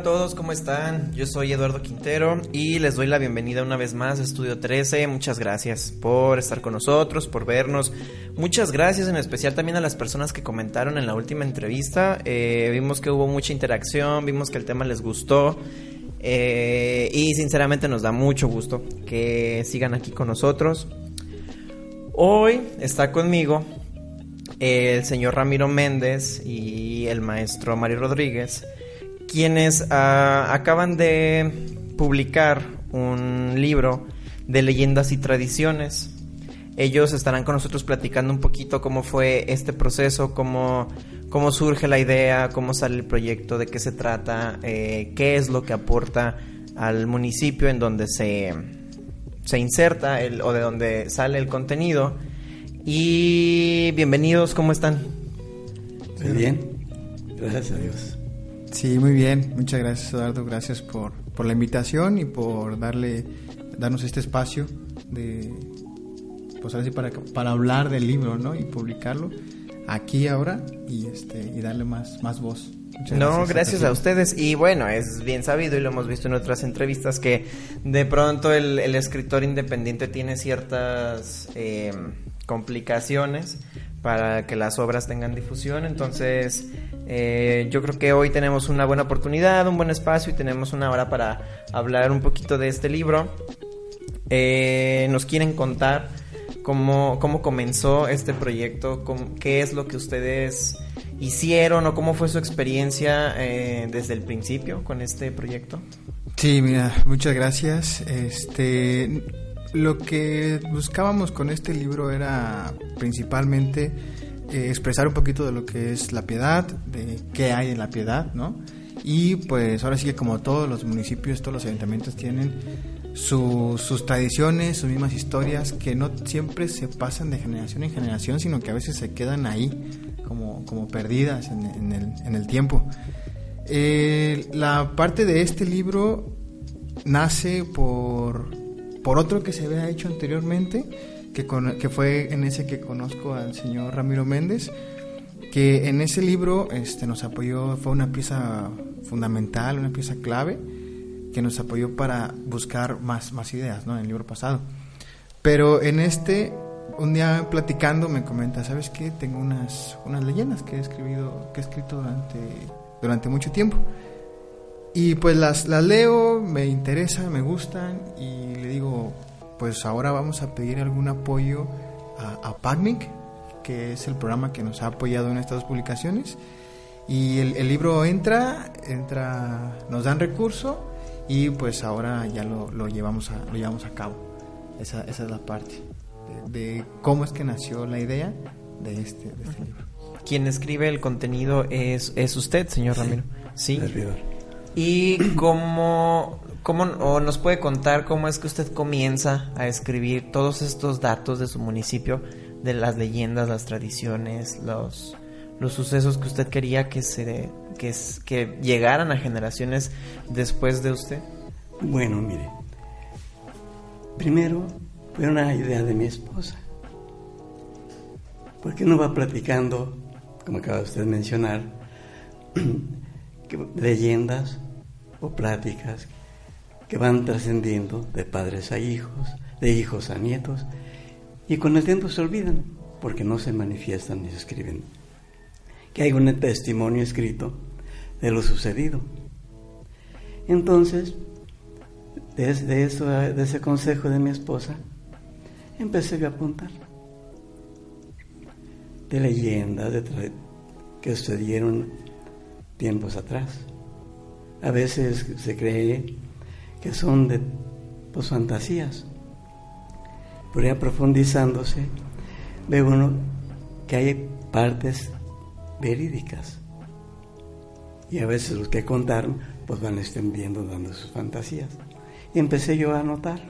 a todos, ¿cómo están? Yo soy Eduardo Quintero y les doy la bienvenida una vez más a Estudio 13. Muchas gracias por estar con nosotros, por vernos. Muchas gracias en especial también a las personas que comentaron en la última entrevista. Eh, vimos que hubo mucha interacción, vimos que el tema les gustó. Eh, y sinceramente nos da mucho gusto que sigan aquí con nosotros. Hoy está conmigo el señor Ramiro Méndez y el maestro Mario Rodríguez quienes ah, acaban de publicar un libro de leyendas y tradiciones. Ellos estarán con nosotros platicando un poquito cómo fue este proceso, cómo, cómo surge la idea, cómo sale el proyecto, de qué se trata, eh, qué es lo que aporta al municipio en donde se, se inserta el, o de donde sale el contenido. Y bienvenidos, ¿cómo están? Muy bien, gracias a Dios. Sí, muy bien. Muchas gracias, Eduardo. Gracias por, por la invitación y por darle, darnos este espacio de, pues así para, para hablar del libro, ¿no? Y publicarlo aquí ahora y este y darle más, más voz. no, gracias a ustedes. Y bueno, es bien sabido y lo hemos visto en otras entrevistas que de pronto el, el escritor independiente tiene ciertas eh, complicaciones para que las obras tengan difusión. Entonces, eh, yo creo que hoy tenemos una buena oportunidad, un buen espacio y tenemos una hora para hablar un poquito de este libro. Eh, nos quieren contar cómo, cómo comenzó este proyecto, qué es lo que ustedes hicieron o cómo fue su experiencia eh, desde el principio con este proyecto. Sí, mira, muchas gracias. Este, lo que buscábamos con este libro era principalmente eh, expresar un poquito de lo que es la piedad, de qué hay en la piedad, ¿no? Y pues ahora sí que como todos los municipios, todos los ayuntamientos tienen sus tradiciones, sus mismas historias, que no siempre se pasan de generación en generación, sino que a veces se quedan ahí como, como perdidas en, el, tiempo. Eh, la parte de este libro nace por por otro que se había hecho anteriormente, que, que fue en ese que conozco al señor Ramiro Méndez, que en ese libro este, nos apoyó, fue una pieza fundamental, una pieza clave, que nos apoyó para buscar más, más ideas ¿no? en el libro pasado. Pero en este, un día platicando me comenta, ¿sabes qué? Tengo unas, unas leyendas que he, escribido, que he escrito durante, durante mucho tiempo. Y pues las, las leo, me interesa, me gustan y le digo, pues ahora vamos a pedir algún apoyo a, a PACNIC, que es el programa que nos ha apoyado en estas publicaciones. Y el, libro entra, entra, nos dan recurso y pues ahora ya lo, lo llevamos, a, lo llevamos a cabo. Esa, esa es la parte de, cómo es que nació la idea de este, de este libro. Quien escribe el contenido es, es usted, señor Ramiro. Sí. ¿Y cómo, cómo o nos puede contar cómo es que usted comienza a escribir todos estos datos de su municipio, de las leyendas, las tradiciones, los, los sucesos que usted quería que, se, que, que llegaran a generaciones después de usted? Bueno, mire, primero fue una idea de mi esposa. Porque uno va platicando, como acaba usted de mencionar, leyendas o pláticas que van trascendiendo de padres a hijos, de hijos a nietos, y con el tiempo se olvidan, porque no se manifiestan ni se escriben. Que hay un testimonio escrito de lo sucedido. Entonces, desde eso, de ese consejo de mi esposa, empecé a apuntar de leyendas de que sucedieron tiempos atrás. A veces se cree que son de pues, fantasías, pero ya profundizándose, ve uno que hay partes verídicas. Y a veces los que contaron, pues van extendiendo, dando sus fantasías. Y empecé yo a notar.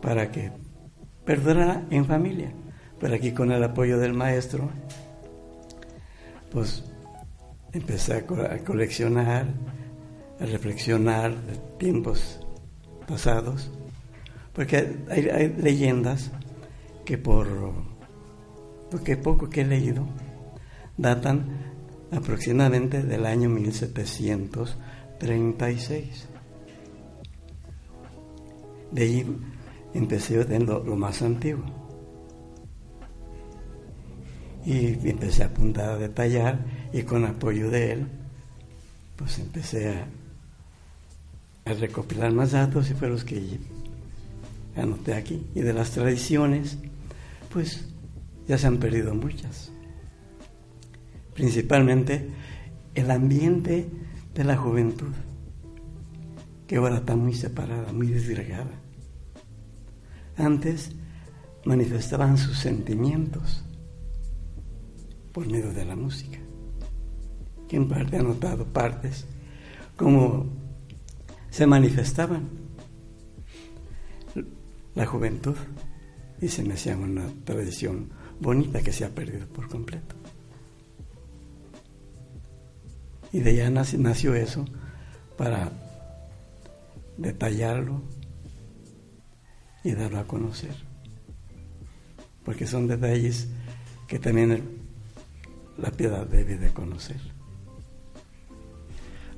para que perdurara en familia. Pero aquí con el apoyo del maestro, pues empecé a, coleccionar, a reflexionar de tiempos pasados, porque hay, leyendas que por lo que poco que he leído datan aproximadamente del año 1736. De ahí empecé en lo, lo más antiguo. Y empecé a apuntar, a detallar, y con apoyo de él, pues empecé a, a recopilar más datos y fue los que anoté aquí. Y de las tradiciones, pues ya se han perdido muchas. Principalmente el ambiente de la juventud, que ahora está muy separada, muy desgregada. Antes manifestaban sus sentimientos por medio de la música que en parte ha notado partes, como se manifestaban la juventud y se me hacía una tradición bonita que se ha perdido por completo. Y de allá nació eso para detallarlo y darlo a conocer. Porque son detalles que también la piedad debe de conocer.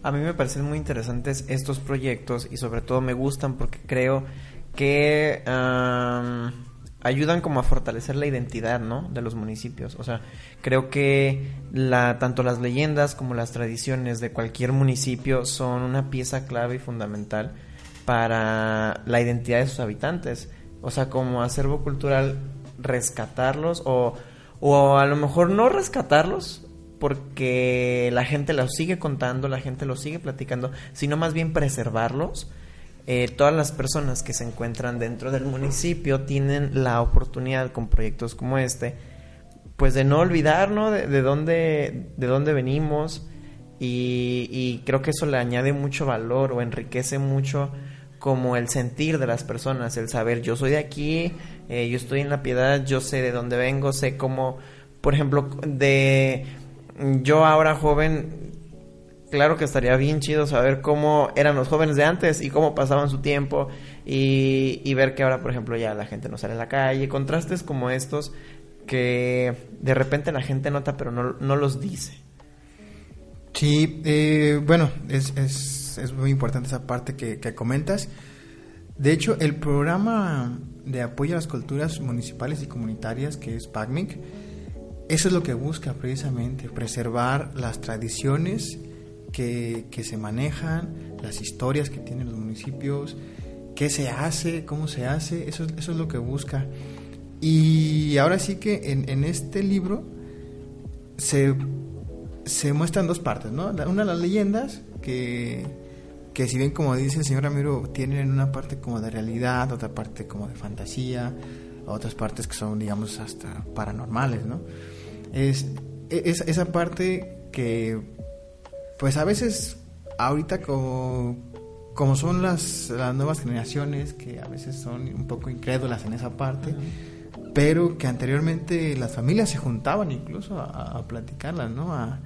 A mí me parecen muy interesantes estos proyectos y sobre todo me gustan porque creo que ayudan como a fortalecer la identidad, ¿no? De los municipios. O sea, creo que la, tanto las leyendas como las tradiciones de cualquier municipio son una pieza clave y fundamental para la identidad de sus habitantes. O sea, como acervo cultural, rescatarlos o, o a lo mejor no rescatarlos, porque la gente los sigue contando, la gente los sigue platicando, sino más bien preservarlos. Eh, todas las personas que se encuentran dentro del municipio tienen la oportunidad con proyectos como este, pues de no olvidar, De, dónde, de dónde venimos y, creo que eso le añade mucho valor o enriquece mucho como el sentir de las personas, el saber yo soy de aquí, eh, yo estoy en la piedad, yo sé de dónde vengo, sé cómo, por ejemplo, de yo ahora joven, claro que estaría bien chido saber cómo eran los jóvenes de antes y cómo pasaban su tiempo y, ver que ahora, por ejemplo, ya la gente no sale a la calle. Contrastes como estos que de repente la gente nota pero no, los dice. Sí, eh, bueno, es, es, es, muy importante esa parte que, que comentas. De hecho, el programa de apoyo a las culturas municipales y comunitarias, que es PACMIC, eso es lo que busca precisamente, preservar las tradiciones que, se manejan, las historias que tienen los municipios, qué se hace, cómo se hace, eso, eso es lo que busca. Y ahora sí que en, este libro se, se, muestran dos partes, ¿no? Una las leyendas, que, que si bien como dice el señor Ramiro, tienen una parte como de realidad, otra parte como de fantasía, otras partes que son, digamos, hasta paranormales, ¿no? Es, esa parte que, pues a veces, ahorita como, como son las, las nuevas generaciones, que a veces son un poco incrédulas en esa parte, pero que anteriormente las familias se juntaban incluso a, a platicarlas, ¿no? A,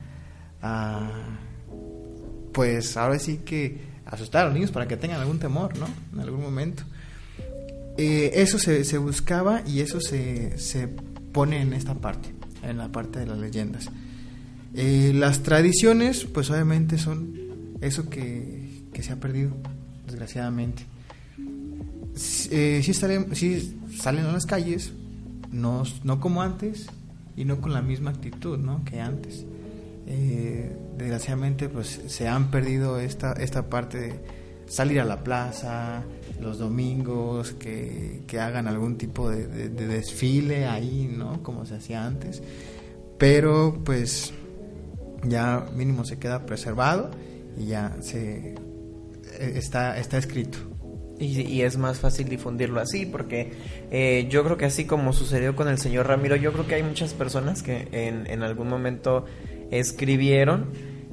pues ahora sí que asustar a los niños para que tengan algún temor, ¿no? En algún momento. Eh, eso se, se, buscaba y eso se, se pone en esta parte en la parte de las leyendas. Eh, las tradiciones, pues obviamente son eso que, que se ha perdido, desgraciadamente. Eh, sí, salen a las calles, no, no como antes y no con la misma actitud ¿no? que antes. Eh, desgraciadamente pues se han perdido esta, esta parte de salir a la plaza los domingos, que, hagan algún tipo de, desfile ahí, ¿no? Como se hacía antes. Pero pues ya mínimo se queda preservado y ya se e, está, está escrito. Y, es más fácil difundirlo así, porque eh, yo creo que así como sucedió con el señor Ramiro, yo creo que hay muchas personas que en, en algún momento escribieron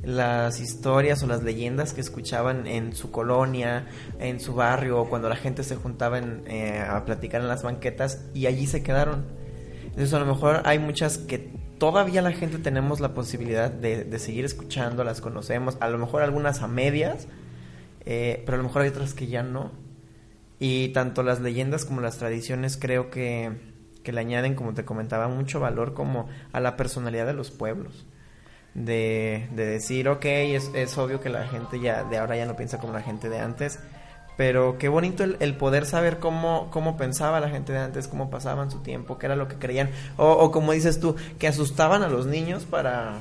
las historias o las leyendas que escuchaban en su colonia, en su barrio, o cuando la gente se juntaba eh, a platicar en las banquetas y allí se quedaron. Entonces a lo mejor hay muchas que todavía la gente tenemos la posibilidad de, seguir escuchando, las conocemos, a lo mejor algunas a medias, eh, pero a lo mejor hay otras que ya no. Y tanto las leyendas como las tradiciones creo que, que le añaden, como te comentaba, mucho valor como a la personalidad de los pueblos de, de decir, ok, es, es, obvio que la gente ya de ahora ya no piensa como la gente de antes, pero qué bonito el, poder saber cómo, cómo pensaba la gente de antes, cómo pasaban su tiempo, qué era lo que creían, o, o como dices tú, que asustaban a los niños para,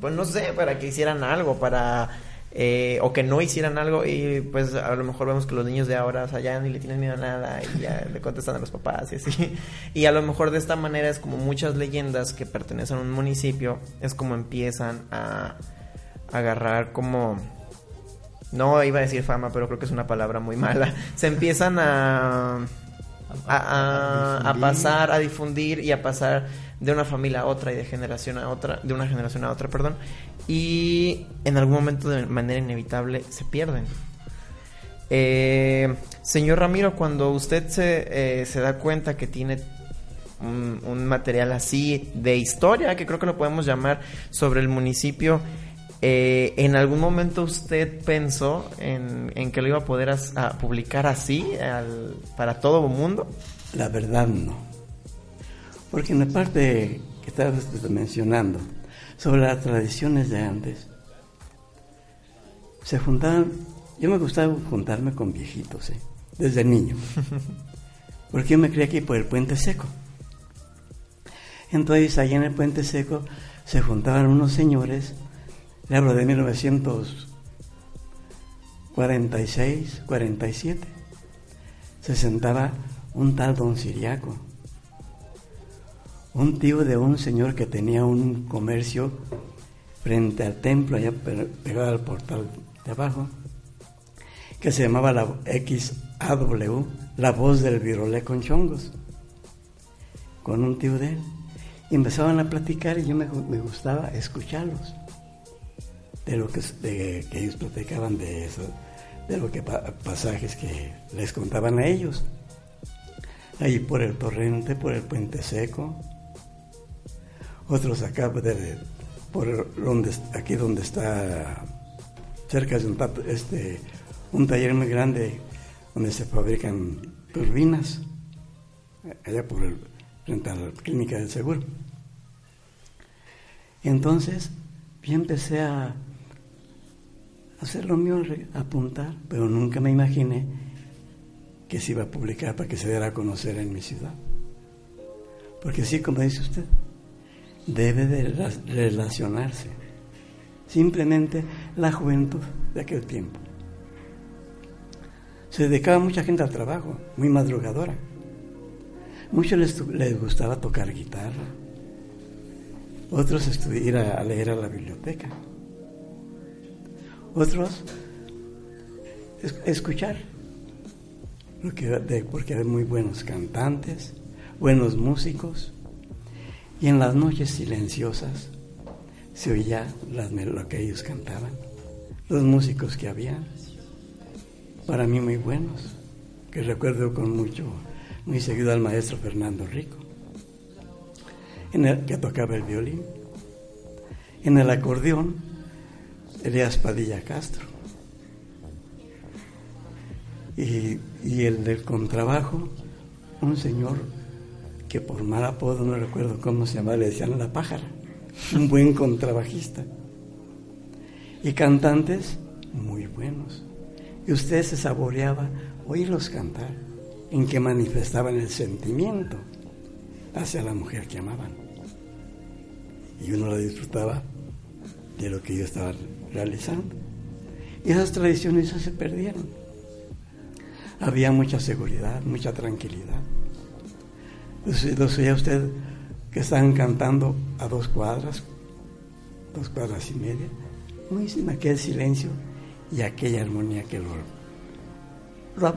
pues no sé, para que hicieran algo, para eh, o que no hicieran algo y pues a lo mejor vemos que los niños de ahora, o sea, ya ni le tienen miedo a nada y ya le contestan a los papás y así. Y a lo mejor de esta manera es como muchas leyendas que pertenecen a un municipio, es como empiezan a, agarrar como... No iba a decir fama, pero creo que es una palabra muy mala. Se empiezan a... A, a, pasar, a difundir y a pasar de una familia a otra y de generación a otra, de una generación a otra, perdón, y en algún momento de manera inevitable se pierden. Eh, señor Ramiro, cuando usted se, eh, se da cuenta que tiene un, material así de historia, que creo que lo podemos llamar, sobre el municipio, eh, ¿en algún momento usted pensó en, que lo iba a poder publicar así para todo el mundo? La verdad no. Porque en la parte que estabas mencionando, sobre las tradiciones de antes. Se juntaban, yo me gustaba juntarme con viejitos, ¿eh? desde niño, porque yo me crié aquí por el puente seco. Entonces, allá en el puente seco se juntaban unos señores, le hablo de 1946, 47, se sentaba un tal don Siriaco un tío de un señor que tenía un comercio frente al templo, allá pegado al portal de abajo, que se llamaba la XAW, la voz del virolé con chongos, con un tío de él. Y empezaban a platicar y yo me, gustaba escucharlos, de lo que, que ellos platicaban de eso, de lo que pasajes que les contaban a ellos. Ahí por el torrente, por el puente seco, otros acá por donde, aquí donde está cerca de un, este, un taller muy grande donde se fabrican turbinas, allá por el, frente a la clínica del seguro. Entonces, yo empecé a hacer lo mío, a apuntar, pero nunca me imaginé que se iba a publicar para que se diera a conocer en mi ciudad. Porque sí, como dice usted, debe de relacionarse. Simplemente la juventud de aquel tiempo. Se dedicaba mucha gente al trabajo, muy madrugadora. Muchos les, gustaba tocar guitarra, otros ir a, leer a la biblioteca, otros escuchar, porque, porque hay muy buenos cantantes, buenos músicos, y en las noches silenciosas se oía lo que ellos cantaban, los músicos que había, para mí muy buenos, que recuerdo con mucho, muy seguido al maestro Fernando Rico, en el, que tocaba el violín, en el acordeón, Elías Padilla Castro, y, y el del contrabajo, un señor que por mal apodo, no recuerdo cómo se llamaba, le decían la pájara, un buen contrabajista. Y cantantes muy buenos. Y usted se saboreaba oírlos cantar, en que manifestaban el sentimiento hacia la mujer que amaban. Y uno la disfrutaba de lo que ellos estaban realizando. Y esas tradiciones se perdieron. Había mucha seguridad, mucha tranquilidad. Los oía usted que estaban cantando a dos cuadras, dos cuadras y media, muy sin aquel silencio y aquella armonía que lo,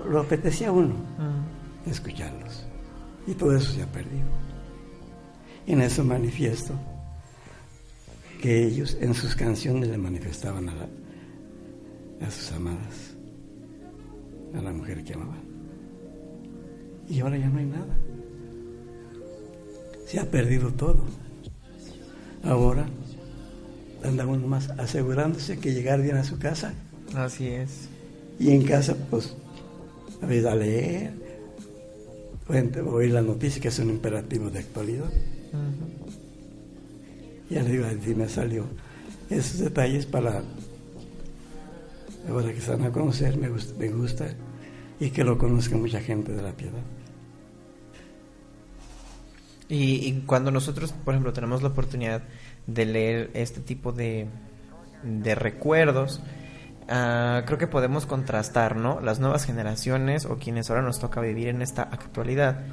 lo, apetecía a uno mm. escucharlos. Y todo eso se ha perdido. Y en eso manifiesto que ellos en sus canciones le manifestaban a, la- a sus amadas, a la mujer que amaban. Y ahora ya no hay nada. Se ha perdido todo. Ahora anda uno más asegurándose que llegar bien a su casa Así es. y en casa, pues, a veces a leer, o oír la noticia, que es un imperativo de actualidad. Ya le digo, así me salió esos detalles para, ahora que se van a conocer, me gusta, me gusta y que lo conozca mucha gente de la piedad. Y, y cuando nosotros, por ejemplo, tenemos la oportunidad de leer este tipo de, de recuerdos, ah, creo que podemos contrastar, ¿no? Las nuevas generaciones o quienes ahora nos toca vivir en esta actualidad.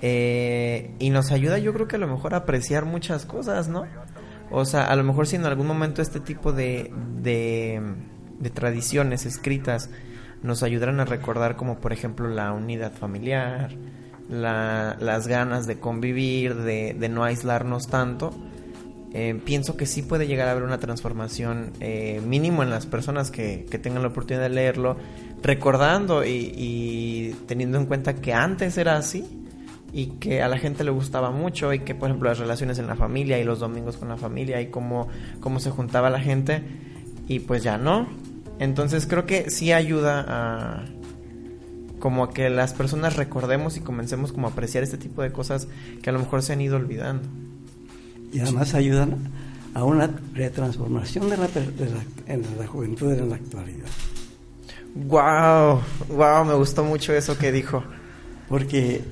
Eh, y nos ayuda, yo creo que a lo mejor a apreciar muchas cosas, ¿no? O sea, a lo mejor si en algún momento este tipo de, de, tradiciones escritas nos ayudaran a recordar como por ejemplo la unidad familiar, la- las ganas de convivir, de, de no aislarnos tanto, eh, pienso que sí puede llegar a haber una transformación eh, mínimo en las personas que, que tengan la oportunidad de leerlo, recordando y, y teniendo en cuenta que antes era así y que a la gente le gustaba mucho y que por ejemplo las relaciones en la familia y los domingos con la familia y cómo, cómo se juntaba la gente y pues ya no. Entonces creo que sí ayuda a como a que las personas recordemos y comencemos como a apreciar este tipo de cosas que a lo mejor se han ido olvidando. Y además ayudan a una retransformación de la, de la juventud en la actualidad. Wow, wow, me gustó mucho eso que dijo. Porque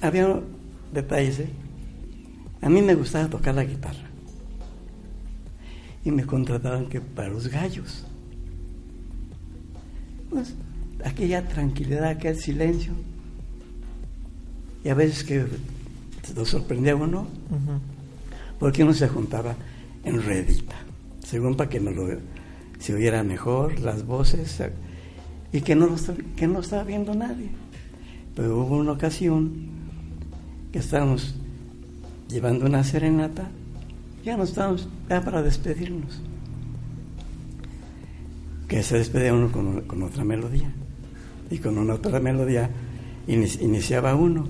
había detalles, ¿eh? A mí me gustaba tocar la guitarra. Y me contrataban que para los gallos. Pues aquella tranquilidad, aquel silencio. Y a veces que lo sorprendía uno, porque uno se juntaba en redita, según para que no lo se oyera mejor las voces y que no, lo que no estaba viendo nadie. Pero hubo una ocasión que estábamos llevando una serenata, ya no estábamos, ya para despedirnos. Que se despedía uno con, con otra melodía. Y con una otra melodía ini- iniciaba uno.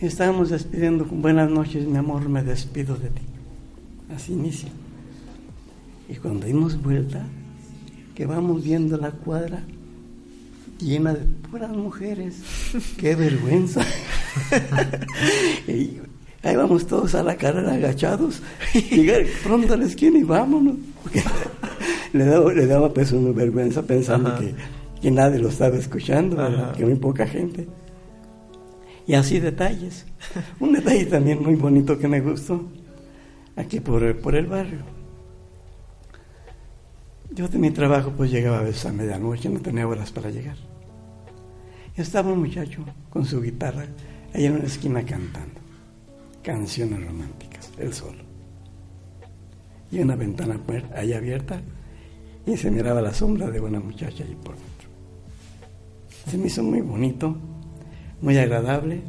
Y estábamos despidiendo con buenas noches, mi amor, me despido de ti. Así inicia. Y cuando dimos vuelta, que vamos viendo la cuadra llena de puras mujeres, qué vergüenza. y ahí vamos todos a la carrera agachados, llegar pronto a la esquina y vámonos. Le daba, le daba pues una vergüenza pensando Ajá. que, que nadie lo estaba escuchando, que muy poca gente. Y así detalles. Un detalle también muy bonito que me gustó, aquí por, por el barrio. Yo de mi trabajo pues llegaba a veces a medianoche, no tenía horas para llegar. Y estaba un muchacho con su guitarra ahí en una esquina cantando canciones románticas, él solo. Y una ventana puer- ahí abierta y se miraba la sombra de una muchacha ahí por. Se me hizo muy bonito, muy agradable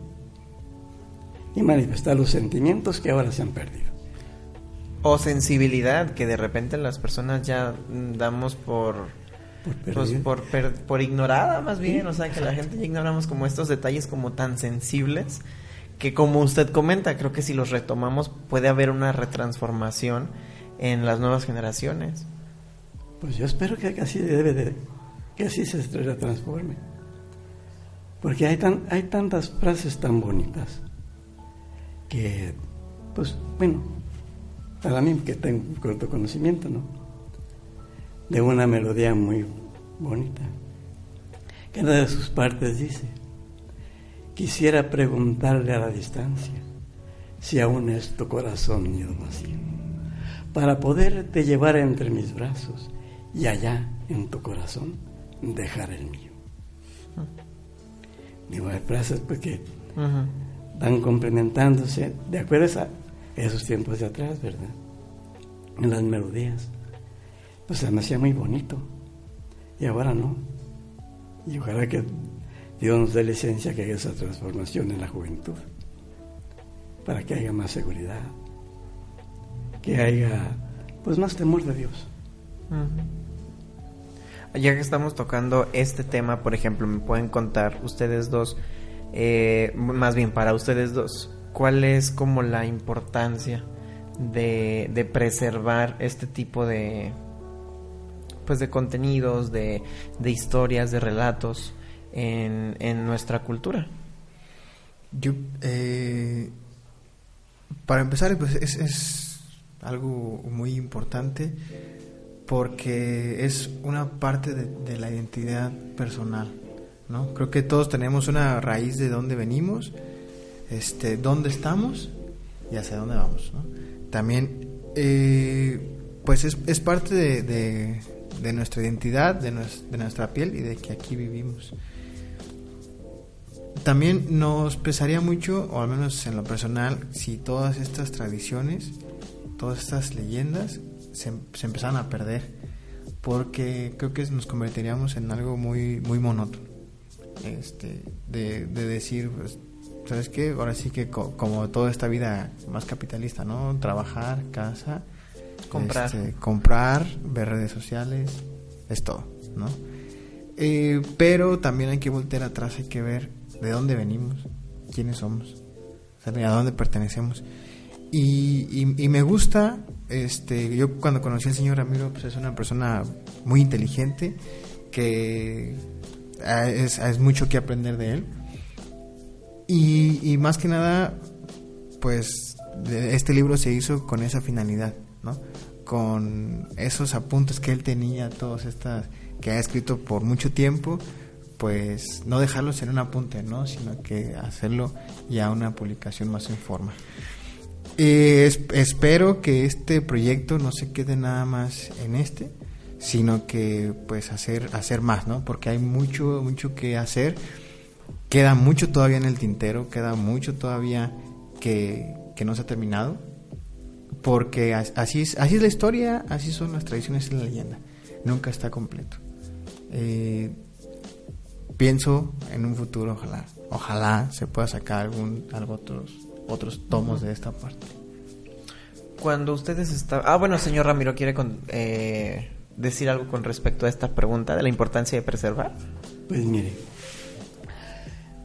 y manifestar los sentimientos que ahora se han perdido. O sensibilidad que de repente las personas ya damos por Por pues, por, per- por ignorada más bien, o sea que la gente ya ignoramos como estos detalles como tan sensibles que como usted comenta, creo que si los retomamos puede haber una retransformación en las nuevas generaciones. Pues yo espero que así debe de, que así se transforme. Porque hay, tan, hay tantas frases tan bonitas que, pues, bueno, para mí que tengo un corto conocimiento, ¿no? De una melodía muy bonita. Una de sus partes dice, quisiera preguntarle a la distancia si aún es tu corazón nido vacío, para poderte llevar entre mis brazos y allá en tu corazón dejar el mío. Digo, hay frases pues, que Ujú. van complementándose de acuerdo a esos tiempos de atrás, ¿verdad? En las melodías. Pues se me hacía muy bonito. Y ahora no. Y ojalá que Dios nos dé licencia que haga esa transformación en la juventud. Para que haya más seguridad, que haya pues más temor de Dios. Ya que estamos tocando este tema, por ejemplo, me pueden contar ustedes dos, eh, más bien para ustedes dos, ¿cuál es como la importancia de, de preservar este tipo de, pues de contenidos, de, de historias, de relatos en, en nuestra cultura? Yo, eh, para empezar, pues es, es algo muy importante porque es una parte de, la identidad personal, ¿no? Creo que todos tenemos una raíz de dónde venimos, este, dónde estamos y hacia dónde vamos. También, eh, pues es, es parte de, de, de, nuestra identidad, de, nos, de nuestra piel y de que aquí vivimos. También nos pesaría mucho, o al menos en lo personal, si todas estas tradiciones, todas estas leyendas se, se empezaran a perder, porque creo que nos convertiríamos en algo muy, muy monótono. Este, de, de decir, pues, ¿sabes qué? Ahora sí que co como toda esta vida más capitalista, ¿no? Trabajar, casa, comprar, este, comprar ver redes sociales, es todo, ¿no? Eh, pero también hay que voltear atrás, hay que ver de dónde venimos, quiénes somos, a dónde pertenecemos. Y, y, me gusta, este, yo cuando conocí al señor Ramiro, pues es una persona muy inteligente, que es, es mucho que aprender de él. Y, y, más que nada, pues este libro se hizo con esa finalidad, ¿no? Con esos apuntes que él tenía, todas estas que ha escrito por mucho tiempo, pues no dejarlos en un apunte, ¿no? Sino que hacerlo ya una publicación más en forma. Eh, es, espero que este proyecto no se quede nada más en este, sino que pues hacer hacer más, ¿no? Porque hay mucho mucho que hacer. Queda mucho todavía en el tintero, queda mucho todavía que, que no se ha terminado. Porque así es, así es la historia, así son las tradiciones y la leyenda. Nunca está completo. Eh, pienso en un futuro, ojalá, ojalá se pueda sacar algún, algo otros, otros tomos de esta parte. Cuando ustedes estaban... Ah, bueno, señor Ramiro, ¿quiere con, eh, decir algo con respecto a esta pregunta de la importancia de preservar? Pues mire,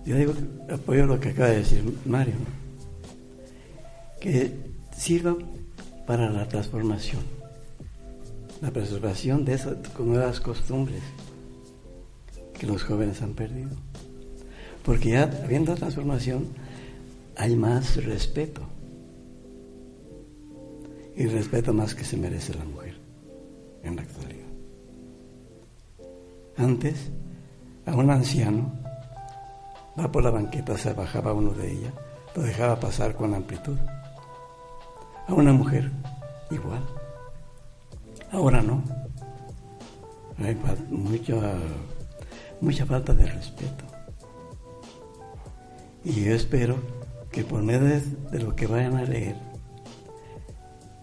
yo digo, apoyo lo que acaba de decir Mario, que sirva para la transformación, la preservación de esas nuevas costumbres que los jóvenes han perdido. Porque ya habiendo transformación hay más respeto. Y respeto más que se merece la mujer en la actualidad. Antes, a un anciano, va por la banqueta, se bajaba uno de ella, lo dejaba pasar con amplitud. A una mujer, igual. Ahora no. Hay mucho mucha falta de respeto. Y yo espero que por medio de lo que vayan a leer,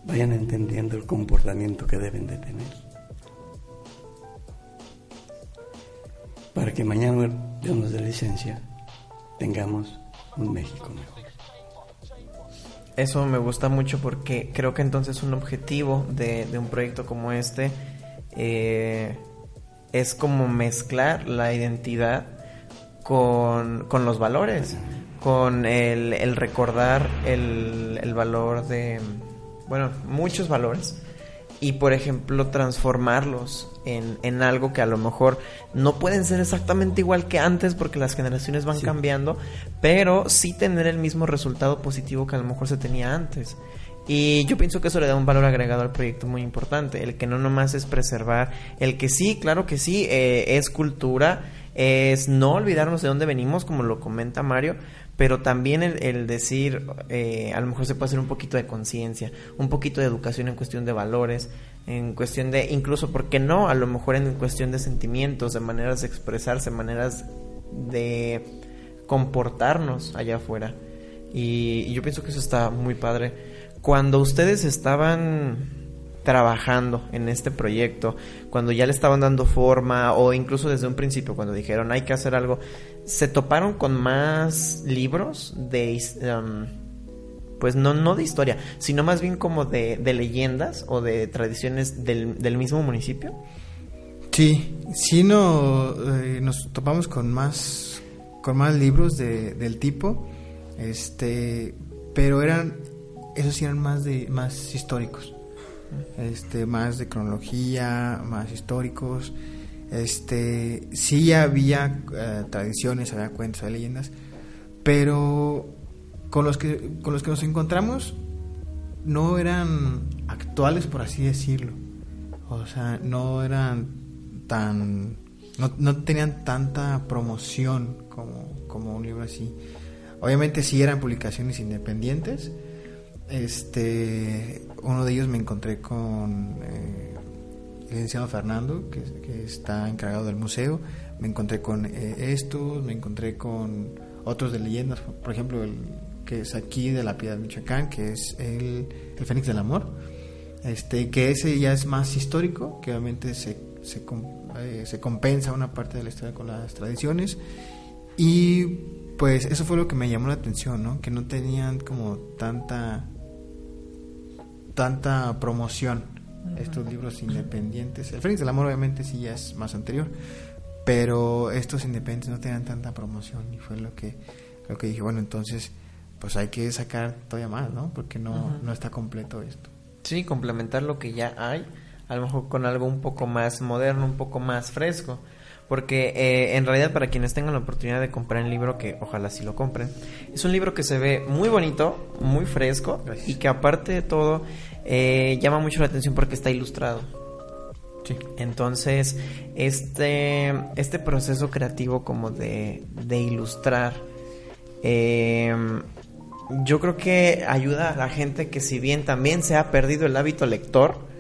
vayan entendiendo el comportamiento que deben de tener. Para que mañana, Dios nos dé licencia, tengamos un México mejor. Eso me gusta mucho porque creo que entonces un objetivo de, un proyecto como este eh, es como mezclar la identidad con, con los valores, con el, el recordar el, el, valor de, bueno, muchos valores y por ejemplo transformarlos en, en, algo que a lo mejor no pueden ser exactamente igual que antes porque las generaciones van sí. cambiando, pero sí tener el mismo resultado positivo que a lo mejor se tenía antes. Y yo pienso que eso le da un valor agregado al proyecto muy importante, el que no nomás es preservar, el que sí, claro que sí, eh, es cultura, es no olvidarnos de dónde venimos, como lo comenta Mario, pero también el, decir, eh, a lo mejor se puede hacer un poquito de conciencia, un poquito de educación en cuestión de valores, en cuestión de, incluso, ¿por qué no? A lo mejor en cuestión de sentimientos, de maneras de expresarse, maneras de comportarnos allá afuera. Y yo pienso que eso está muy padre cuando ustedes estaban trabajando en este proyecto, cuando ya le estaban dando forma o incluso desde un principio cuando dijeron hay que hacer algo, ¿se toparon con más libros de um, pues no, no de historia, sino más bien como de, leyendas o de tradiciones del, del mismo municipio. Sí, sí no, eh, nos topamos con más, con más libros de, del tipo, este, pero eran, esos sí eran más de, más históricos, este, más de cronología, más históricos, este, sí había eh, tradiciones, había cuentos, había leyendas, pero con los que, con los que nos encontramos no eran actuales, por así decirlo, o sea, no eran tan no, no, tenían tanta promoción como, como un libro así. Obviamente sí eran publicaciones independientes. Este, uno de ellos me encontré con eh, el licenciado Fernando, que, está encargado del museo. Me encontré con eh, estos, me encontré con otros de leyendas, por ejemplo, el que es aquí de la Piedad Michoacán, que es el, Fénix del Amor. Este, que ese ya es más histórico, que obviamente se eh, se compensa una parte de la historia con las tradiciones y pues eso fue lo que me llamó la atención, ¿no? Que no tenían como tanta tanta promoción estos libros independientes. El Fénix del Amor obviamente sí ya es más anterior, pero estos independientes no tenían tanta promoción y fue lo que lo que dije, bueno, entonces pues hay que sacar todavía más, ¿no? Porque no, uh -huh. no está completo esto. Sí, complementar lo que ya hay a lo mejor con algo un poco más moderno, un poco más fresco. Porque eh, en realidad para quienes tengan la oportunidad de comprar el libro, que ojalá sí lo compren, es un libro que se ve muy bonito, muy fresco Gracias. y que aparte de todo eh, llama mucho la atención porque está ilustrado. Sí. Entonces, este, este proceso creativo como de, de ilustrar, eh, yo creo que ayuda a la gente que si bien también se ha perdido el hábito lector,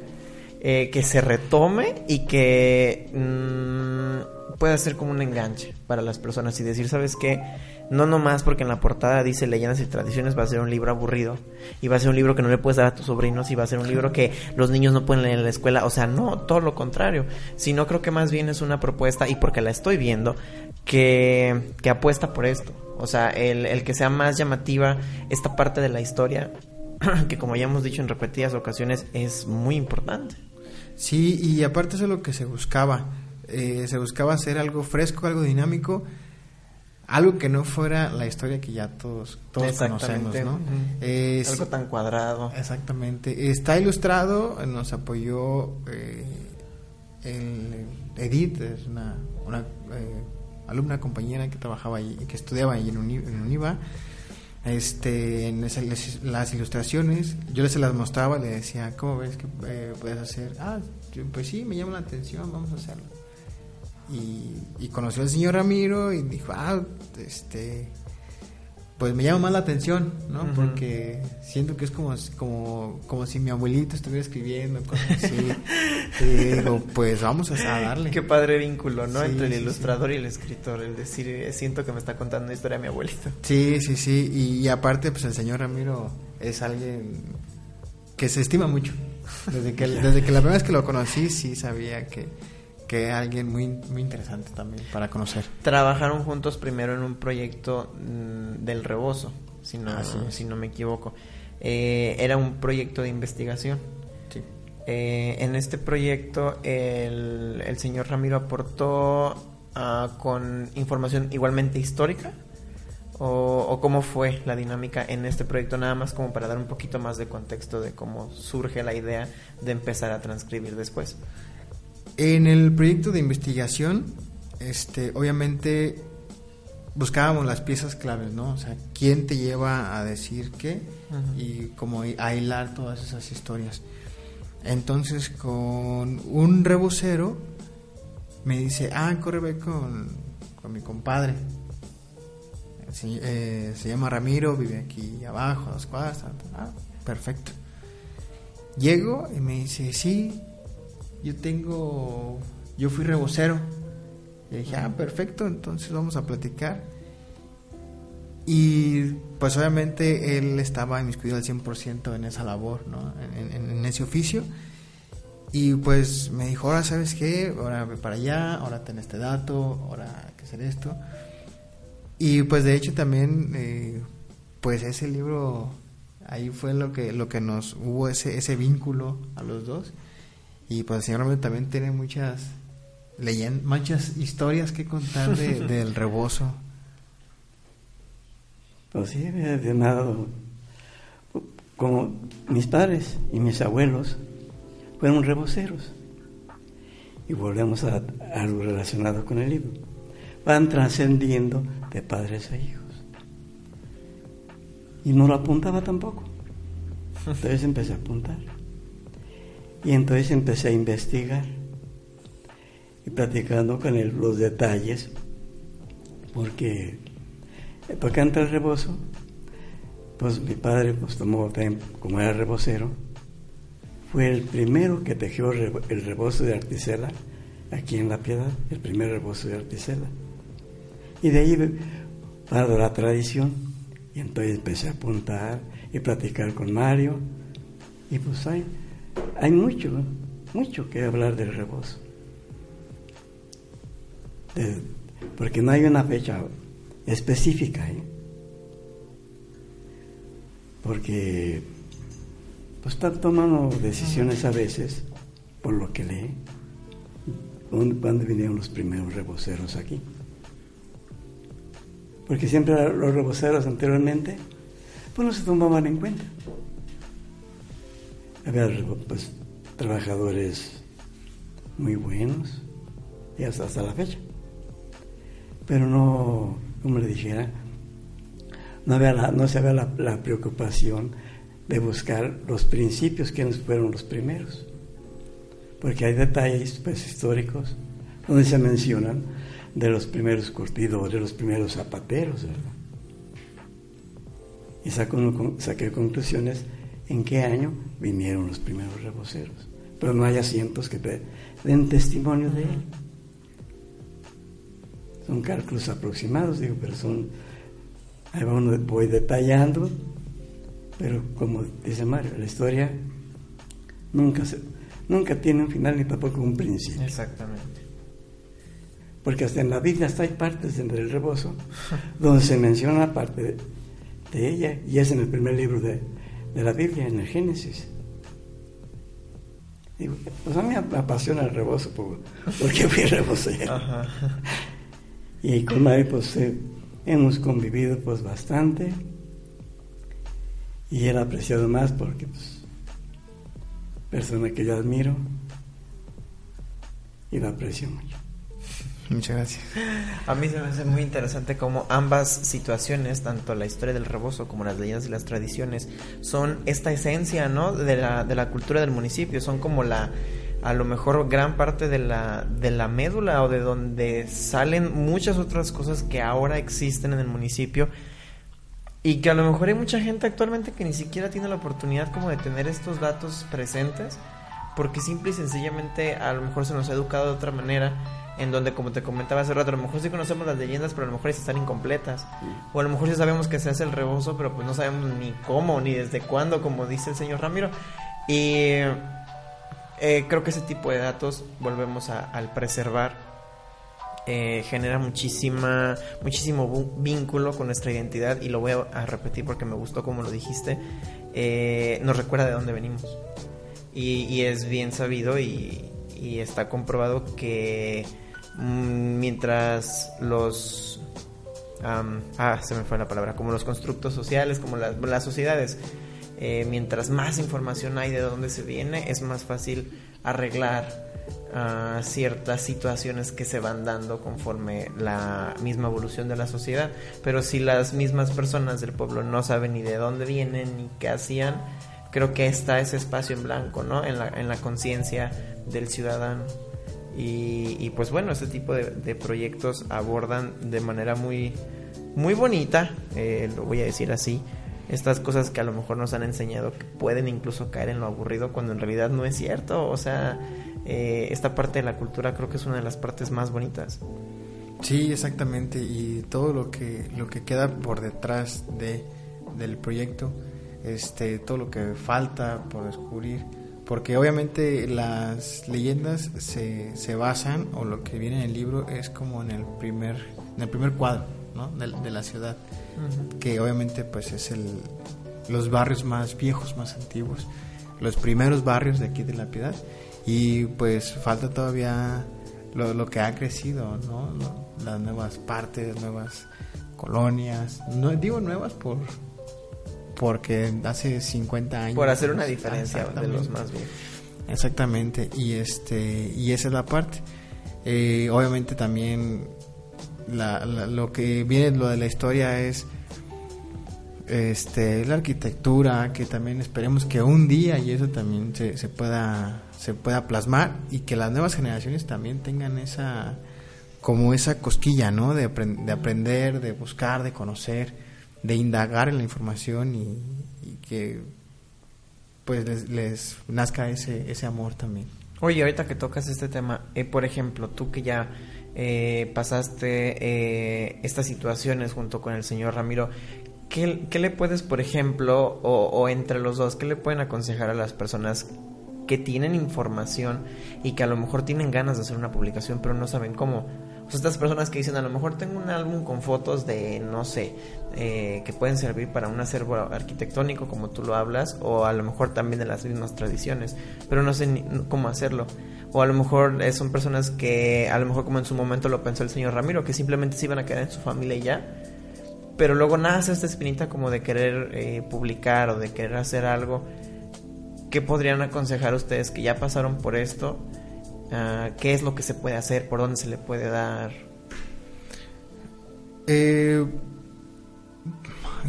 eh, que se retome y que mmm, pueda ser como un enganche para las personas y decir, ¿sabes qué? No nomás porque en la portada dice leyendas y tradiciones va a ser un libro aburrido y va a ser un libro que no le puedes dar a tus sobrinos y va a ser un libro que los niños no pueden leer en la escuela, o sea, no, todo lo contrario, sino creo que más bien es una propuesta y porque la estoy viendo que, que apuesta por esto, o sea, el, el que sea más llamativa esta parte de la historia que como ya hemos dicho en repetidas ocasiones es muy importante. Sí, y aparte es lo que se buscaba. Eh, se buscaba hacer algo fresco, algo dinámico, algo que no fuera la historia que ya todos, todos conocemos, ¿no? Uh -huh. eh, algo tan cuadrado. Exactamente. Está ilustrado, nos apoyó eh, el Edith, es una, una eh, alumna compañera que trabajaba ahí, que estudiaba ahí en, Uni, en UNIVA este en esa, las ilustraciones yo les las mostraba le decía cómo ves que eh, puedes hacer ah yo, pues sí me llama la atención vamos a hacerlo y, y, conoció al señor Ramiro y dijo ah este pues me llama más la atención no uh -huh. porque siento que es como como como si mi abuelito estuviera escribiendo cosas así y digo pues vamos a, darle qué padre vínculo no sí, entre el sí, ilustrador sí. y el escritor el decir eh, siento que me está contando una historia de mi abuelito sí sí sí. Y, y aparte pues el señor Ramiro es alguien que se estima mucho. Desde que desde que la primera vez que lo conocí sí sabía que que alguien muy, muy interesante también para conocer. Trabajaron juntos primero en un proyecto mmm, del rebozo, si no, ah, sí. si no me equivoco. Eh, era un proyecto de investigación. Sí. Eh, en este proyecto el, el señor Ramiro aportó uh, con información igualmente histórica. O, ¿O cómo fue la dinámica en este proyecto? Nada más como para dar un poquito más de contexto de cómo surge la idea de empezar a transcribir después. En el proyecto de investigación, este, obviamente buscábamos las piezas claves, ¿no? O sea, quién te lleva a decir qué uh -huh. y cómo a hilar todas esas historias. Entonces, con un rebocero me dice, ah, corre ve con, con mi compadre. Se, eh, se, llama Ramiro, vive aquí abajo, a las cuadras. Ah, perfecto. Llego y me dice, sí, yo tengo, yo fui rebocero. Y dije, ah, perfecto, entonces vamos a platicar. Y pues obviamente él estaba inmiscuido al 100% en esa labor, ¿no? En, en, en, ese oficio. Y pues me dijo, ahora sabes qué, ahora ve para allá, ahora ten este dato, ahora hay que hacer esto. Y pues de hecho también, eh, pues ese libro Ahí fue lo que, lo que nos hubo ese, ese vínculo a los dos. Y pues el señor Ramiro también tiene muchas leyendas, muchas historias que contar del rebozo. Pues sí, de nada. Como mis padres y mis abuelos fueron reboceros. Y volvemos a, a algo relacionado con el libro. Van trascendiendo de padres a hijos. Y no lo apuntaba tampoco. Entonces empecé a apuntar. Y entonces empecé a investigar. Y platicando con él los detalles. Porque para entra el rebozo, pues mi padre pues tomó como era rebocero, fue el primero que tejió el rebozo de articela aquí en La Piedad, el primer rebozo de articela. Y de ahí para la tradición. Y entonces empecé a apuntar y platicar con Mario. Y pues hay, hay mucho, mucho que hablar del rebozo. porque no hay una fecha específica. ¿eh? Porque pues está tomando decisiones a veces por lo que lee. ¿Cuándo vinieron los primeros reboceros aquí? Porque siempre los reboceros anteriormente pues no se tomaban en cuenta. Había pues, trabajadores muy buenos y hasta, hasta la fecha. Pero no, como le dijera, no, había no se había la, preocupación de buscar los principios que fueron los primeros. Porque hay detalles pues, históricos donde se mencionan de los primeros curtidores, los primeros zapateros, ¿verdad? Y saqué conclusiones en qué año vinieron los primeros reboceros. Pero no hay asientos que den testimonio de él. Son cálculos aproximados, digo, pero son. Ahí voy detallando, pero como dice Mario, la historia nunca, se, nunca tiene un final ni tampoco un principio. Exactamente. Porque hasta en la Biblia está hay partes del rebozo donde se menciona parte de, ella, y es en el primer libro de, la Biblia, en el Génesis. Digo, pues a mí me apasiona el rebozo porque fui rebozo y con Mari pues eh, hemos convivido pues bastante y ha apreciado más porque pues persona que yo admiro y la aprecio mucho. Muchas gracias. A mí se me hace muy interesante cómo ambas situaciones, tanto la historia del rebozo como las leyendas y las tradiciones, son esta esencia, ¿no? De la, de la cultura del municipio, son como la a lo mejor gran parte de la, de la médula o de donde salen muchas otras cosas que ahora existen en el municipio y que a lo mejor hay mucha gente actualmente que ni siquiera tiene la oportunidad como de tener estos datos presentes porque simple y sencillamente a lo mejor se nos ha educado de otra manera en donde como te comentaba hace rato a lo mejor sí conocemos las leyendas pero a lo mejor están incompletas. O a lo mejor sí sabemos que se hace el rebozo pero pues no sabemos ni cómo ni desde cuándo como dice el señor Ramiro. Y eh, creo que ese tipo de datos, volvemos al preservar, eh, genera muchísima, muchísimo vínculo con nuestra identidad y lo voy a, repetir porque me gustó como lo dijiste, eh, nos recuerda de dónde venimos. Y, es bien sabido y, está comprobado que mientras los... ah, se me fue la palabra, como los constructos sociales, como las sociedades eh, mientras más información hay de dónde se viene, es más fácil arreglar ah, ciertas situaciones que se van dando conforme la misma evolución de la sociedad. Pero si las mismas personas del pueblo no saben ni de dónde vienen ni qué hacían, creo que está ese espacio en blanco, ¿no? En la, en la conciencia del ciudadano. Y, pues bueno, este tipo de, proyectos abordan de manera muy, muy bonita, eh, lo voy a decir así, estas cosas que a lo mejor nos han enseñado que pueden incluso caer en lo aburrido cuando en realidad no es cierto. O sea, eh, esta parte de la cultura creo que es una de las partes más bonitas. Sí, exactamente. Y todo lo que, lo que queda por detrás de, del proyecto, este, todo lo que falta por descubrir. Porque obviamente las leyendas se, se basan, o lo que viene en el libro es como en el primer, en el primer cuadro ¿no? de, de la ciudad que obviamente pues es el los barrios más viejos, más antiguos, los primeros barrios de aquí de La Piedad. Y pues falta todavía lo, que ha crecido, ¿no? las nuevas partes, nuevas colonias. No digo nuevas por porque hace 50 años. Por hacer una diferencia de los más viejos. Exactamente, y este y esa es la parte. Eh, obviamente también lo que viene lo de la historia es este la arquitectura que también esperemos que un día y eso también se, se pueda se pueda plasmar y que las nuevas generaciones también tengan esa como esa cosquilla no de, de aprender de buscar de conocer de indagar en la información y, que pues les, nazca ese, ese amor también. Oye, ahorita que tocas este tema, eh, por ejemplo, tú que ya eh, pasaste eh, estas situaciones junto con el señor Ramiro, ¿qué, le puedes, por ejemplo, o, o, entre los dos, qué le pueden aconsejar a las personas que tienen información y que a lo mejor tienen ganas de hacer una publicación pero no saben cómo? Estas personas que dicen, a lo mejor tengo un álbum con fotos de, no sé, eh, que pueden servir para un acervo arquitectónico, como tú lo hablas, o a lo mejor también de las mismas tradiciones, pero no sé cómo hacerlo. O a lo mejor eh, son personas que, a lo mejor como en su momento lo pensó el señor Ramiro, que simplemente se iban a quedar en su familia y ya. Pero luego nace esta espinita como de querer eh, publicar o de querer hacer algo. ¿Qué podrían aconsejar ustedes que ya pasaron por esto? Ah, qué es lo que se puede hacer, por dónde se le puede dar. Eh,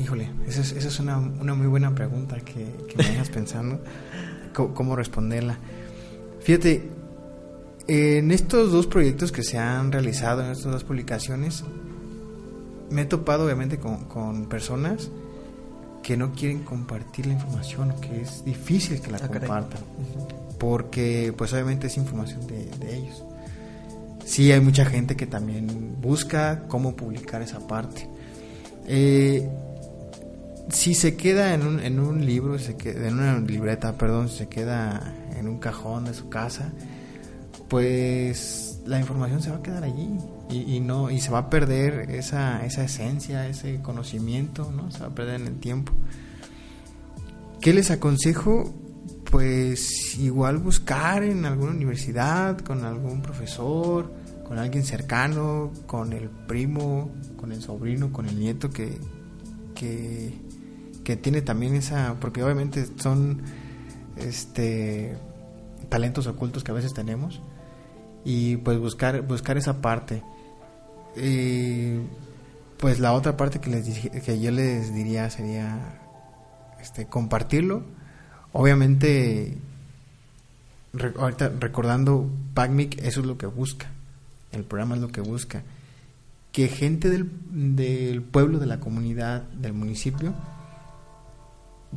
híjole, esa es, una, muy buena pregunta que, me dejas pensando, cómo, responderla. Fíjate, en estos dos proyectos que se han realizado, en estas dos publicaciones, me he topado obviamente con, personas que no quieren compartir la información, que es difícil que la ah, compartan porque pues obviamente es información de, ellos. Sí hay mucha gente que también busca cómo publicar esa parte. Eh, si se queda en un, en un libro, se queda, en una libreta, perdón, se queda en un cajón de su casa, pues la información se va a quedar allí y, y, no y se va a perder esa, esa esencia, ese conocimiento, ¿no? Se va a perder en el tiempo. ¿Qué les aconsejo? Pues igual buscar en alguna universidad, con algún profesor, con alguien cercano, con el primo, con el sobrino, con el nieto que, que, tiene también esa, porque obviamente son este talentos ocultos que a veces tenemos y pues buscar buscar esa parte. Y pues la otra parte que les que yo les diría sería este compartirlo Obviamente, ahorita recordando PACMIC, eso es lo que busca. El programa es lo que busca. Que gente del, del pueblo, de la comunidad, del municipio,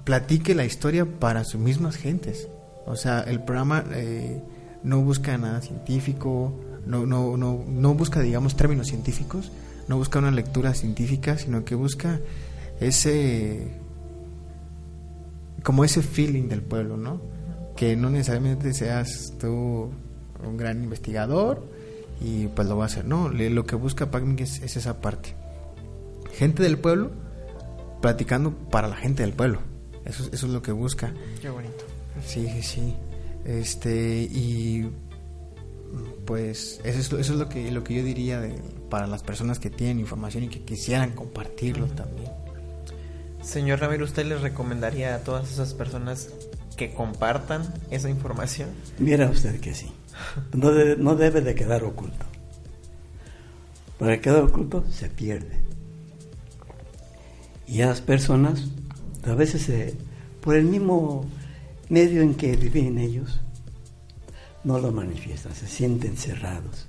platique la historia para sus mismas gentes. O sea, el programa eh, no busca nada científico, no, no, no, no busca, digamos, términos científicos, no busca una lectura científica, sino que busca ese como ese feeling del pueblo, ¿no? Que no necesariamente seas tú un gran investigador y pues lo va a hacer, no, lo que busca PACMIC es, esa parte. Gente del pueblo platicando para la gente del pueblo. Eso, eso es lo que busca. Qué bonito. Sí, sí, sí. Este, y pues eso es, eso es lo que lo que yo diría de, para las personas que tienen información y que quisieran compartirlo también. Señor Ramiro, ¿usted les recomendaría a todas esas personas que compartan esa información? Mira usted que sí. No no debe de quedar oculto. Para quedar oculto se pierde. Y a las personas, a veces por el mismo medio en que viven ellos, no lo manifiestan, se sienten cerrados.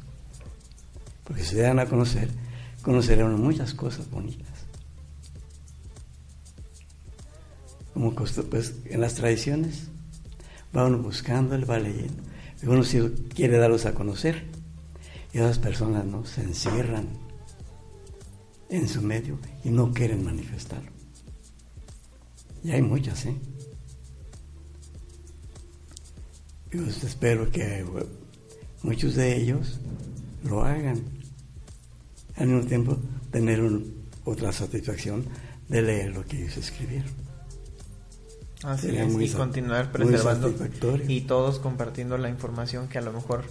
Porque si se dan a conocer, conocerán muchas cosas bonitas. Como pues en las tradiciones, va uno buscando, él va leyendo, y uno quiere darlos a conocer, y esas personas no se encierran en su medio y no quieren manifestarlo. Y hay muchas, ¿eh? Yo espero que muchos de ellos lo hagan. Al mismo tiempo, tener otra satisfacción de leer lo que ellos escribieron. Así Sería es, muy y continuar preservando y todos compartiendo la información que a lo mejor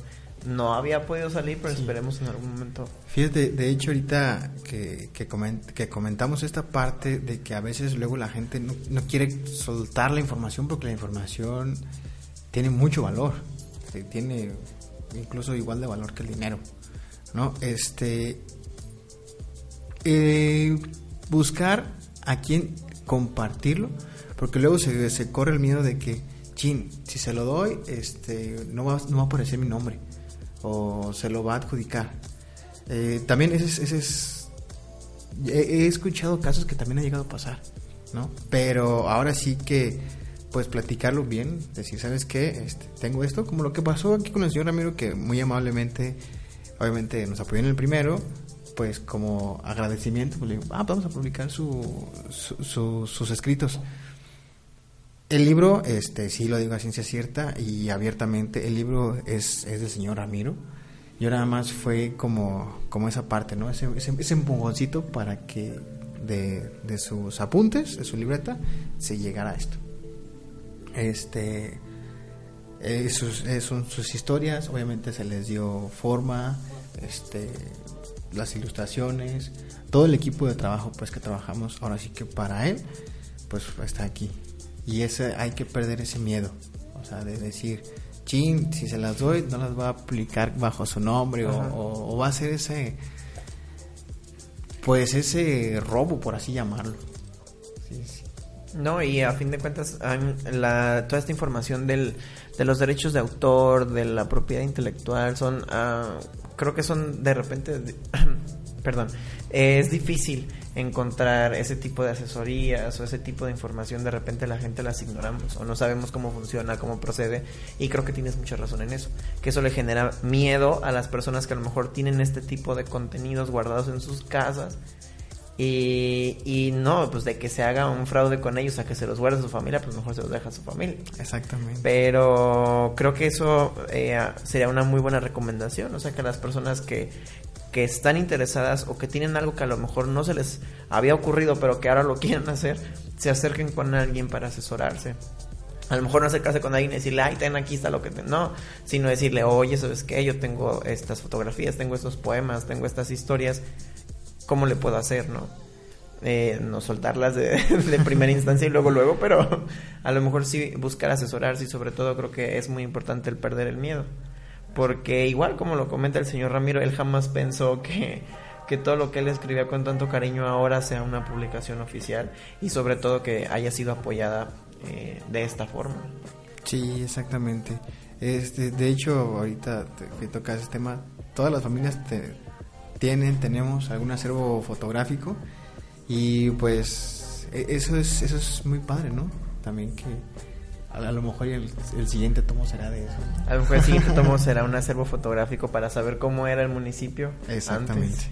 no había podido salir, pero esperemos en algún momento. Fíjate, de hecho ahorita que, que, coment- que comentamos esta parte de que a veces luego la gente no, no quiere soltar la información porque la información tiene mucho valor, eh, tiene incluso igual de valor que el dinero, ¿no? Este, eh, buscar a quién compartirlo, porque luego se, corre el miedo de que, chin, si se lo doy, este, no va, no va a aparecer mi nombre o se lo va a adjudicar. Eh, también ese es, he, escuchado casos que también ha llegado a pasar, ¿no? Pero ahora sí que, pues platicarlo bien, decir, ¿sabes qué? Este, tengo esto, como lo que pasó aquí con el señor Ramiro, que muy amablemente, obviamente nos apoyó en el primero, pues como agradecimiento, pues le digo, ah, vamos a publicar su- su- sus escritos. El libro, este, sí lo digo a ciencia cierta y abiertamente, el libro es, es del señor Ramiro. Yo nada más fue como, como esa parte, ¿no? Ese, ese, ese empujoncito para que de, de sus apuntes, de su libreta, se llegara a esto. Este, eh, sus, eh, son sus historias, obviamente se les dio forma, este, las ilustraciones, todo el equipo de trabajo pues que trabajamos, ahora sí que para él, pues está aquí. Y ese hay que perder ese miedo, o sea, de decir, chin, si se las doy, no las va a aplicar bajo su nombre o, Ajá. o- o va a ser ese, pues ese robo, por así llamarlo. Sí, sí. No, y a fin de cuentas, la, toda esta información del, de los derechos de autor, de la propiedad intelectual, son, ah, creo que son de repente, de- perdón, eh, es difícil encontrar ese tipo de asesorías o ese tipo de información, de repente la gente las ignoramos o no sabemos cómo funciona, cómo procede, y creo que tienes mucha razón en eso, que eso le genera miedo a las personas que a lo mejor tienen este tipo de contenidos guardados en sus casas y, y no, pues de que se haga un fraude con ellos, a que se los guarde su familia, pues mejor se los deja a su familia. Exactamente. Pero creo que eso eh, sería una muy buena recomendación. O sea, que las personas que, que están interesadas o que tienen algo que a lo mejor no se les había ocurrido, pero que ahora lo quieren hacer, se acerquen con alguien para asesorarse. A lo mejor no acercarse con alguien y decirle, ay, ten aquí está lo que te... No, sino decirle, oye, ¿sabes qué? Yo tengo estas fotografías, tengo estos poemas, tengo estas historias. ¿Cómo le puedo hacer, no? Eh, no soltarlas de, de primera instancia y luego, luego, pero a lo mejor sí buscar asesorarse y sobre todo creo que es muy importante el perder el miedo. Porque igual como lo comenta el señor Ramiro, él jamás pensó que, que todo lo que él escribía con tanto cariño ahora sea una publicación oficial y sobre todo que haya sido apoyada eh, de esta forma. Sí, exactamente. Este, de hecho, ahorita que tocas ese tema, todas las familias te- tienen, tenemos algún acervo fotográfico y pues e- eso es, eso es muy padre, ¿no? También que a, lo mejor el, el siguiente tomo será de eso. A lo mejor el siguiente tomo será un acervo fotográfico para saber cómo era el municipio. Exactamente. antes.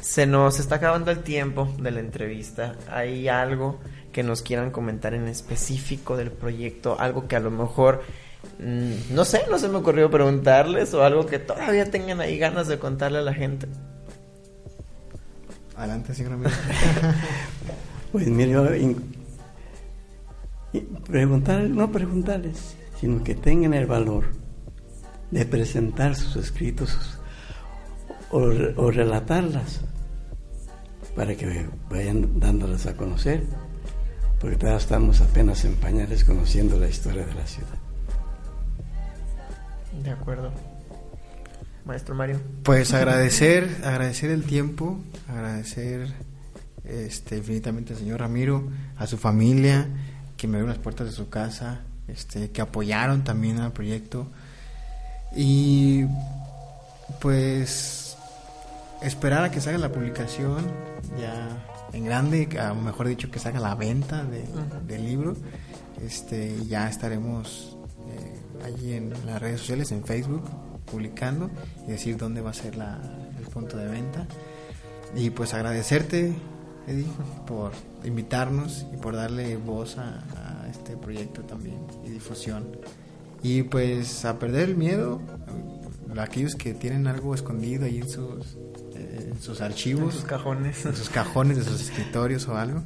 Se nos está acabando el tiempo de la entrevista. ¿Hay algo que nos quieran comentar en específico del proyecto? Algo que a lo mejor, mm, no sé, no se me ocurrió preguntarles o algo que todavía tengan ahí ganas de contarle a la gente. Adelante, señor Ramírez. Pues mire, yo y preguntar, no preguntarles, sino que tengan el valor de presentar sus escritos o relatarlas para que vayan dándolas a conocer, porque todavía estamos apenas en pañales conociendo la historia de la ciudad. De acuerdo. Maestro Mario. Pues agradecer, agradecer el tiempo, agradecer este infinitamente al señor Ramiro, a su familia, que me abrieron las puertas de su casa, este, que apoyaron también al proyecto. Y pues esperar a que salga la publicación ya en grande, a mejor dicho que salga la venta de- Ujú. del libro. Este, ya estaremos eh, allí en las redes sociales, en Facebook, publicando y decir dónde va a ser la- el punto de venta. Y pues agradecerte, Eddie, por invitarnos y por darle voz a, a este proyecto también y difusión. Y pues a perder el miedo, aquellos que tienen algo escondido ahí en sus, en sus En archivos, sus cajones. en sus cajones de sus escritorios o algo,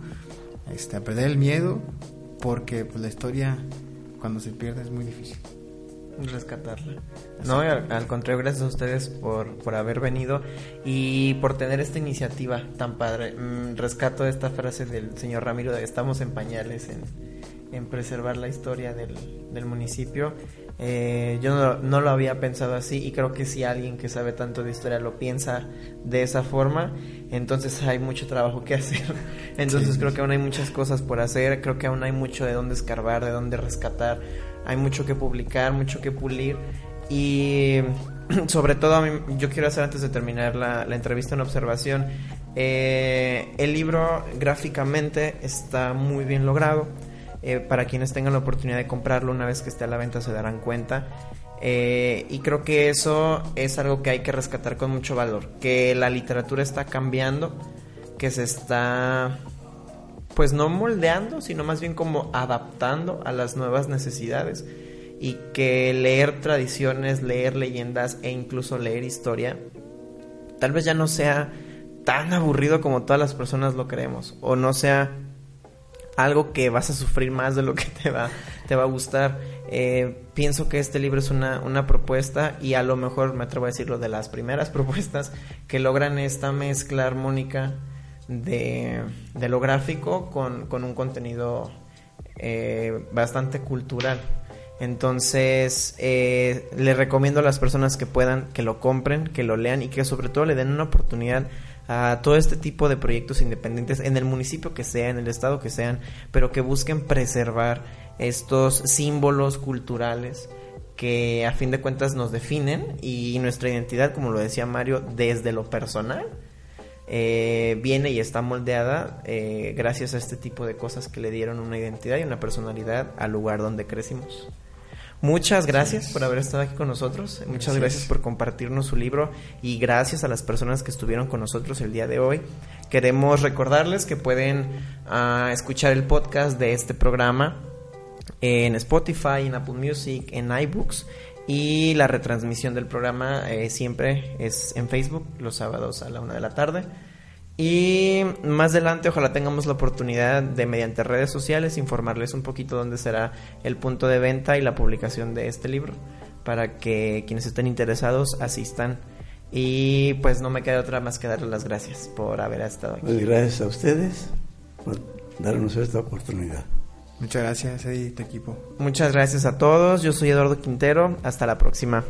este, a perder el miedo, porque pues, la historia cuando se pierde es muy difícil rescatarla. No, al, contrario, gracias a ustedes por, por haber venido y por tener esta iniciativa tan padre. Mm, rescato esta frase del señor Ramiro de estamos en pañales en, en preservar la historia del, del municipio. Eh, yo no, no, lo había pensado así y creo que si alguien que sabe tanto de historia lo piensa de esa forma, entonces hay mucho trabajo que hacer. Entonces creo que aún hay muchas cosas por hacer, creo que aún hay mucho de dónde escarbar, de dónde rescatar hay mucho que publicar, mucho que pulir y sobre todo a mí, yo quiero hacer antes de terminar la, entrevista una observación. Eh, el libro gráficamente está muy bien logrado. Eh, para quienes tengan la oportunidad de comprarlo una vez que esté a la venta se darán cuenta. Eh, y creo que eso es algo que hay que rescatar con mucho valor. Que la literatura está cambiando, que se está pues no moldeando, sino más bien como adaptando a las nuevas necesidades y que leer tradiciones, leer leyendas e incluso leer historia tal vez ya no sea tan aburrido como todas las personas lo creemos o no sea algo que vas a sufrir más de lo que te va, te va a gustar. Eh, pienso que este libro es una, una propuesta y a lo mejor me atrevo a decirlo de las primeras propuestas que logran esta mezcla armónica de, de lo gráfico con, con un contenido eh, bastante cultural. Entonces, eh, le recomiendo a las personas que puedan que lo compren, que lo lean y que sobre todo le den una oportunidad a todo este tipo de proyectos independientes en el municipio que sea, en el estado que sean, pero que busquen preservar estos símbolos culturales que a fin de cuentas nos definen y nuestra identidad, como lo decía Mario, desde lo personal eh, viene y está moldeada eh, gracias a este tipo de cosas que le dieron una identidad y una personalidad al lugar donde crecimos. Muchas gracias por haber estado aquí con nosotros. Muchas gracias. por compartirnos su libro y gracias a las personas que estuvieron con nosotros el día de hoy. Queremos recordarles que pueden ah, escuchar el podcast de este programa en Spotify, en Apple Music, en iBooks y la retransmisión del programa eh, siempre es en Facebook, los sábados a la una de la tarde. Y más adelante ojalá tengamos la oportunidad de mediante redes sociales informarles un poquito dónde será el punto de venta y la publicación de este libro para que quienes estén interesados asistan. Y pues no me queda otra más que darles las gracias por haber estado aquí. Pues gracias a ustedes por darnos esta oportunidad. Muchas gracias, Eddie, tu equipo. Muchas gracias a todos. Yo soy Eduardo Quintero. Hasta la próxima.